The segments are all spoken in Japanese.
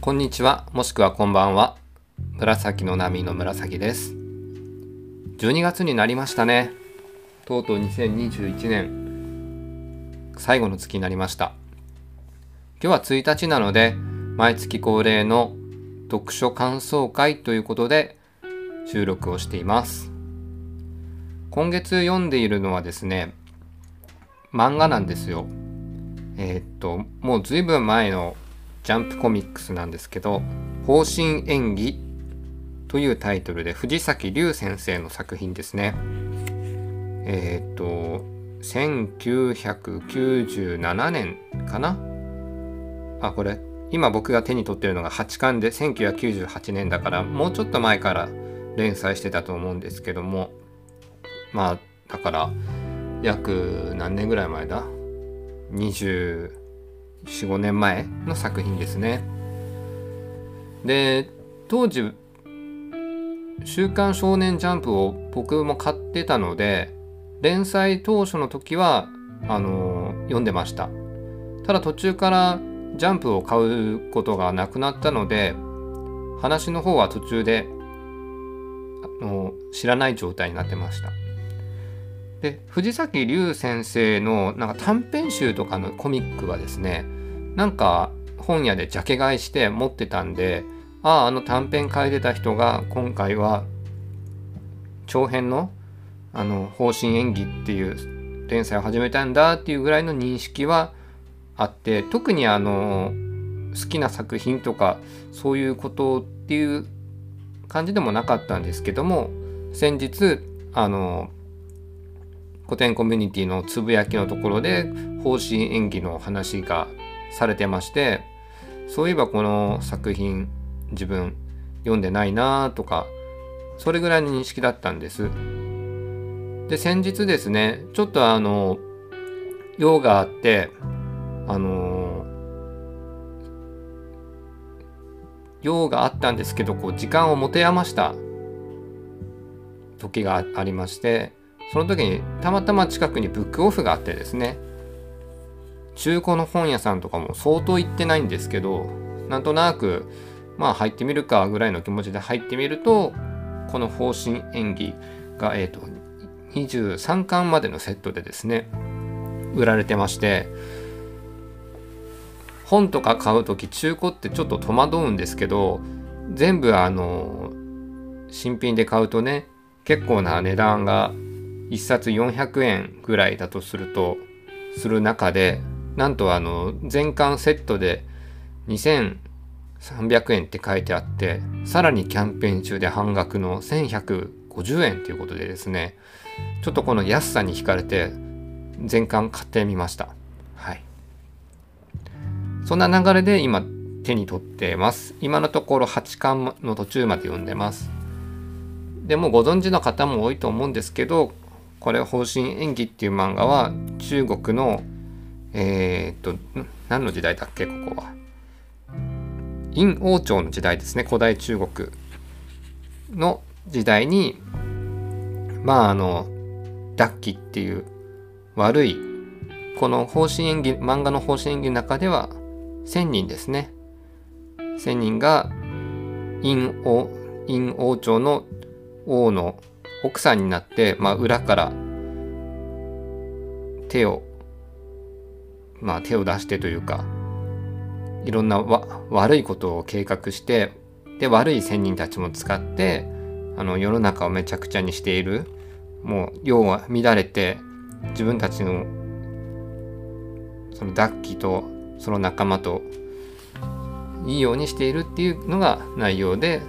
こんにちは、もしくはこんばんは。紫の波の紫です。12月になりましたね。とうとう2021年最後の月になりました。今日は1日なので、毎月恒例の読書感想会ということで収録をしています。今月読んでいるのはですね、漫画なんですよ。えーっと、もうずいぶん前のジャンプコミックスなんですけど「方針演技」というタイトルで藤崎龍先生の作品ですね。えっ、と1997年かな？あこれ今僕が手に取ってるのが8巻で1998年だからもうちょっと前から連載してたと思うんですけどもまあだから約何年ぐらい前だ？20 45年前の作品ですね。で当時「週刊少年ジャンプ」を僕も買ってたので連載当初の時はあの読んでました。ただ途中からジャンプを買うことがなくなったので話の方は途中であの知らない状態になってました。で藤崎龍先生のなんか短編集とかのコミックはですねなんか本屋でジャケ買いして持ってたんであああの短編書いてた人が今回は長編のあの方針演技っていう連載を始めたんだっていうぐらいの認識はあって特にあの好きな作品とかそういうことっていう感じでもなかったんですけども先日あの古典コミュニティのつぶやきのところで方針演技の話がされてましてそういえばこの作品自分読んでないなとかそれぐらいの認識だったんです。で先日ですねちょっとあの用があってあの用があったんですけどこう時間を持て余した時がありましてその時にたまたま近くにブックオフがあってですね中古の本屋さんとかも相当行ってないんですけどなんとなくまあ入ってみるかぐらいの気持ちで入ってみるとこの方針演技が、えーと、23巻までのセットでですね売られてまして本とか買う時中古ってちょっと戸惑うんですけど全部あの新品で買うとね結構な値段が1冊400円ぐらいだとするとする中でなんとあの全巻セットで2300円って書いてあってさらにキャンペーン中で半額の1150円ということでですねちょっとこの安さに惹かれて全巻買ってみました。はい。そんな流れで今手に取ってます。今のところ8巻の途中まで読んでます。でもご存知の方も多いと思うんですけどこれ「方針演技」っていう漫画は中国のえー、っと何の時代だっけここは。殷王朝の時代ですね。古代中国の時代にまああのダッキっていう悪いこの方針演技漫画の方針演技の中では1,000人ですね。1,000人が殷王殷王朝の王の奥さんになって、まあ、裏から手をまあ手を出してというかいろんな悪いことを計画してで悪い仙人たちも使ってあの世の中をめちゃくちゃにしている。もう世は乱れて自分たちのそのダッキとその仲間といいようにしているっていうのが内容で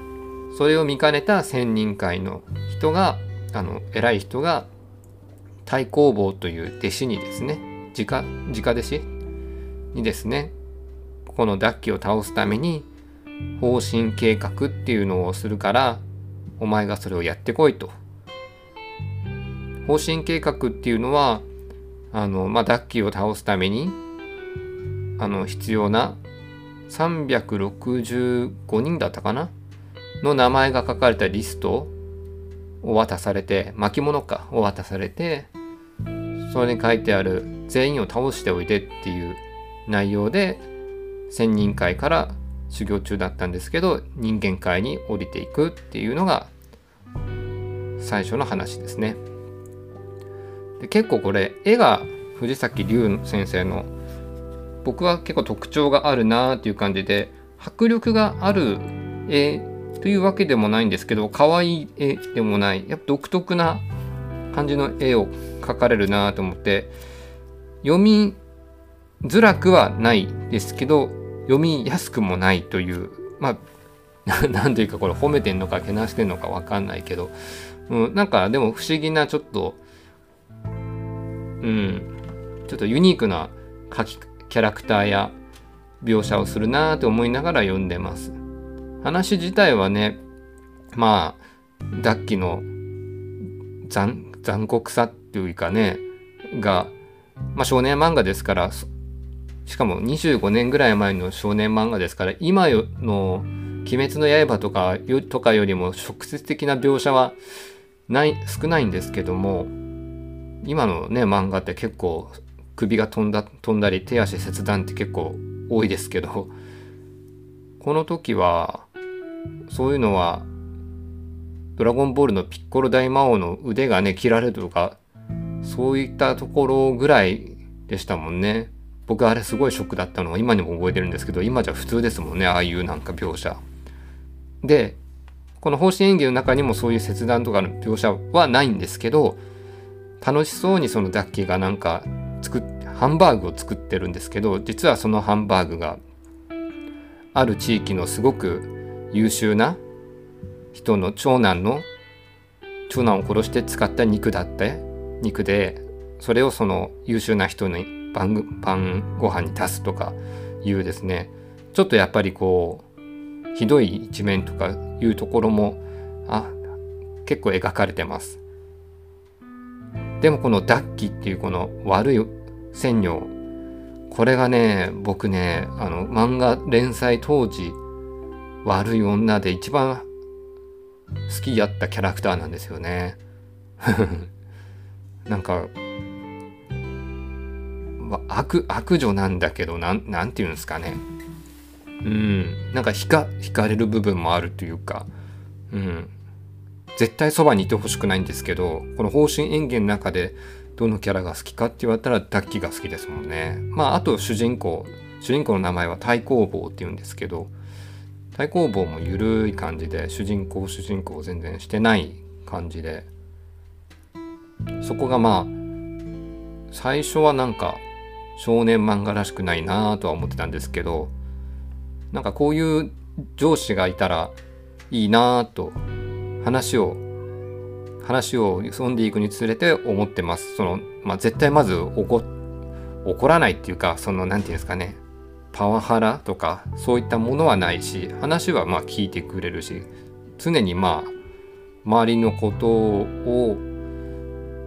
それを見かねた仙人会の人があの偉い人が太公望という弟子にですね直直弟子にですねこのダッキを倒すために方針計画っていうのをするからお前がそれをやってこいと。方針計画っていうのはあの、まあ、ダッキを倒すためにあの必要な365人だったかなの名前が書かれたリストを渡されて巻物かを渡されてそれに書いてある全員を倒しておいでっていう内容で千人会から修行中だったんですけど人間界に降りていくっていうのが最初の話ですね。で結構これ絵が藤崎龍先生の僕は結構特徴があるなっていう感じで迫力がある絵というわけでもないんですけど可愛い絵でもないやっぱ独特な感じの絵を描かれるなと思って読みづらくはないですけど読みやすくもないというまあ何 というかこれ褒めてんのかけなしてんのか分かんないけど、うん、なんかでも不思議なちょっとうんちょっとユニークな描きキャラクターや描写をするなと思いながら読んでます。話自体はねまあダッキの残残酷さっていうかねが、まあ、少年漫画ですからしかも25年ぐらい前の少年漫画ですから今の「鬼滅の刃」とかとかよりも直接的な描写はない少ないんですけども今のね漫画って結構首が飛んだ飛んだり手足切断って結構多いですけどこの時はそういうのはドラゴンボールのピッコロ大魔王の腕がね切られるとかそういったところぐらいでしたもんね。僕あれすごいショックだったのは今にも覚えてるんですけど今じゃ普通ですもんねああいうなんか描写。でこの方針演技の中にもそういう切断とかの描写はないんですけど楽しそうにそのダッキーがなんか作っハンバーグを作ってるんですけど実はそのハンバーグがある地域のすごく優秀な人の長男の長男を殺して使った肉だって肉でそれをその優秀な人に晩晩ご飯に足すとかいうですね。ちょっとやっぱりこうひどい一面とかいうところもあ結構描かれてます。でもこのダッキっていうこの悪い千女これがね僕ねあの漫画連載当時悪い女で一番好きやったキャラクターなんですよね。なんか悪悪女なんだけどなんなんて言うんですかね。うん。なんか惹か惹かれる部分もあるというか。うん。絶対そばにいてほしくないんですけどこの方針演技の中でどのキャラが好きかって言われたらダッキーが好きですもんね。まああと主人公。主人公の名前は太公坊って言うんですけど太公坊もゆるい感じで主人公主人公全然してない感じでそこがまあ最初はなんか少年漫画らしくないなとは思ってたんですけどなんかこういう上司がいたらいいなと話を話を読んでいくにつれて思ってます。そのまあ、絶対まず怒怒らないっていうかその何て言うんですかねパワハラとかそういったものはないし話はまあ聞いてくれるし常にまあ周りのことを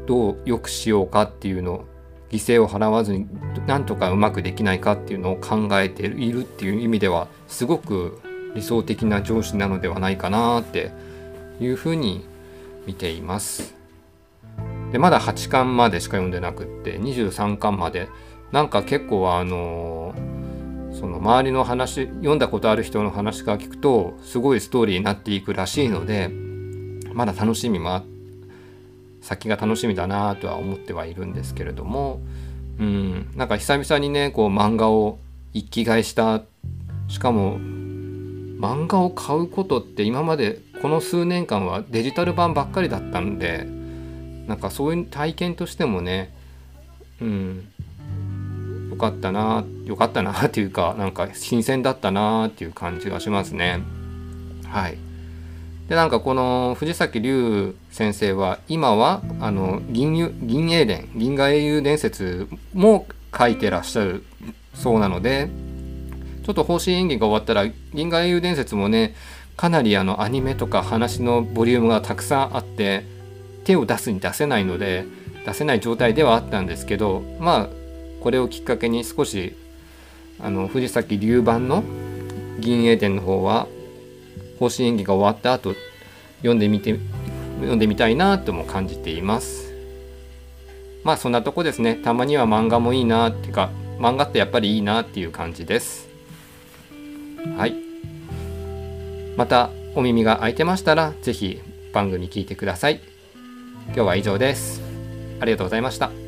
どう良くしようかっていうの犠牲を払わずになんとかうまくできないかっていうのを考えているっていう意味ではすごく理想的な上司なのではないかなっていうふうに見ています。でまだ8巻までしか読んでなくって23巻までなんか結構あのその周りの話読んだことある人の話から聞くとすごいストーリーになっていくらしいのでまだ楽しみも先が楽しみだなとは思ってはいるんですけれどもうんなんか久々にねこう漫画を一気買いした。しかも漫画を買うことって今までこの数年間はデジタル版ばっかりだったんでなんかそういう体験としてもねうんよかったなよかったな っていうかなんか新鮮だったなっていう感じがしますね。はい。でなんかこの藤崎龍先生は今はあの銀銀英伝銀河英雄伝説も書いてらっしゃるそうなのでちょっと方針演技が終わったら銀河英雄伝説もねかなりあのアニメとか話のボリュームがたくさんあって手を出すに出せないので出せない状態ではあったんですけどまあこれをきっかけに少しあの藤崎龍版の銀英伝の方は方針演技が終わった後読んでみて読んでみたいなとも感じています。まあそんなとこですね。たまには漫画もいいなっていうか漫画ってやっぱりいいなっていう感じです。はい。またお耳が開いてましたら是非番組聞いてください。今日は以上です。ありがとうございました。